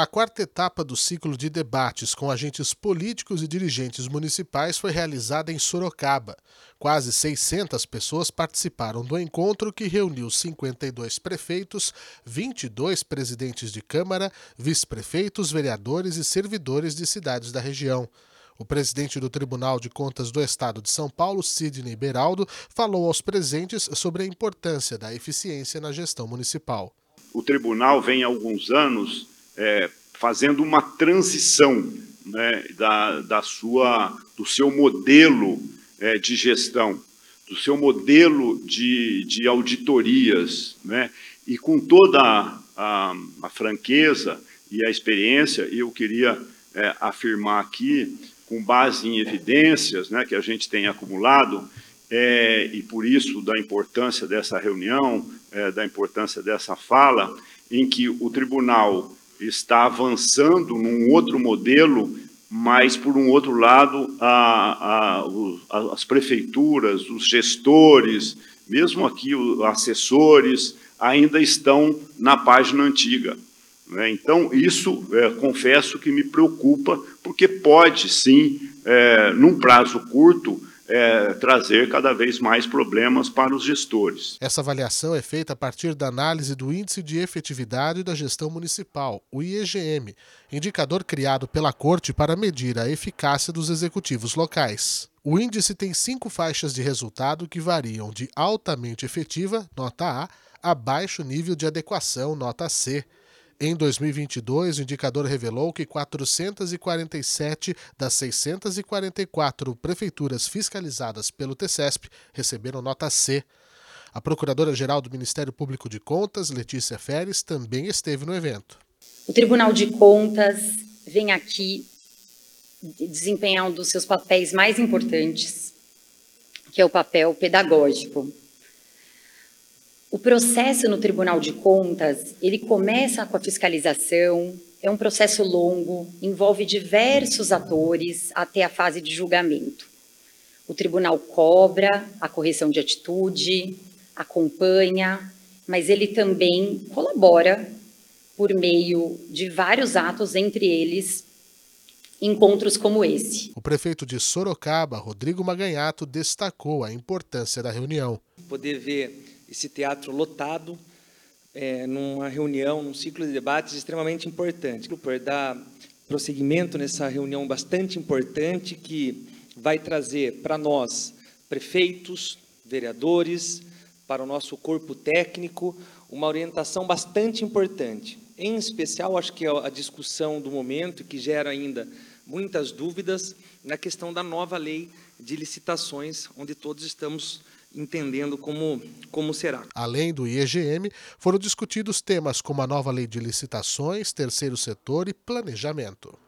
A quarta etapa do ciclo de debates com agentes políticos e dirigentes municipais foi realizada em Sorocaba. Quase 600 pessoas participaram do encontro que reuniu 52 prefeitos, 22 presidentes de Câmara, vice-prefeitos, vereadores e servidores de cidades da região. O presidente do Tribunal de Contas do Estado de São Paulo, Sidney Beraldo, falou aos presentes sobre a importância da eficiência na gestão municipal. O tribunal vem há alguns anos é, fazendo uma transição né, da, da sua, do seu modelo é, de gestão, do seu modelo de, de auditorias, né, e com toda a, a, franqueza e a experiência, eu queria é, afirmar aqui, com base em evidências né, que a gente tem acumulado, é, e por isso da importância dessa reunião, é, da importância dessa fala, em que o tribunal está avançando num outro modelo, mas, por um outro lado, a, a, as prefeituras, os gestores, mesmo aqui os assessores, ainda estão na página antiga. Né? Então, isso, é, confesso que me preocupa, porque pode, sim, é, num prazo curto, é, trazer cada vez mais problemas para os gestores. Essa avaliação é feita a partir da análise do Índice de Efetividade da Gestão Municipal, o IEGM, indicador criado pela Corte para medir a eficácia dos executivos locais. O índice tem cinco faixas de resultado que variam de altamente efetiva, nota A, a baixo nível de adequação, nota C. Em 2022, o indicador revelou que 447 das 644 prefeituras fiscalizadas pelo TCESP receberam nota C. A Procuradora-Geral do Ministério Público de Contas, Letícia Feres, também esteve no evento. O Tribunal de Contas vem aqui desempenhar um dos seus papéis mais importantes, que é o papel pedagógico. O processo no Tribunal de Contas, ele começa com a fiscalização, é um processo longo, envolve diversos atores até a fase de julgamento. O tribunal cobra a correção de atitude, acompanha, mas ele também colabora por meio de vários atos, entre eles encontros como esse. O prefeito de Sorocaba, Rodrigo Maganhato, destacou a importância da reunião. Poder ver esse teatro lotado, é, numa reunião, num ciclo de debates extremamente importante. Por dar prosseguimento nessa reunião bastante importante que vai trazer para nós, prefeitos, vereadores, para o nosso corpo técnico, uma orientação bastante importante. Em especial, acho que é a discussão do momento, que gera ainda muitas dúvidas, na questão da nova lei de licitações, onde todos estamos entendendo como, como será. Além do IEGM, foram discutidos temas como a nova lei de licitações, terceiro setor e planejamento.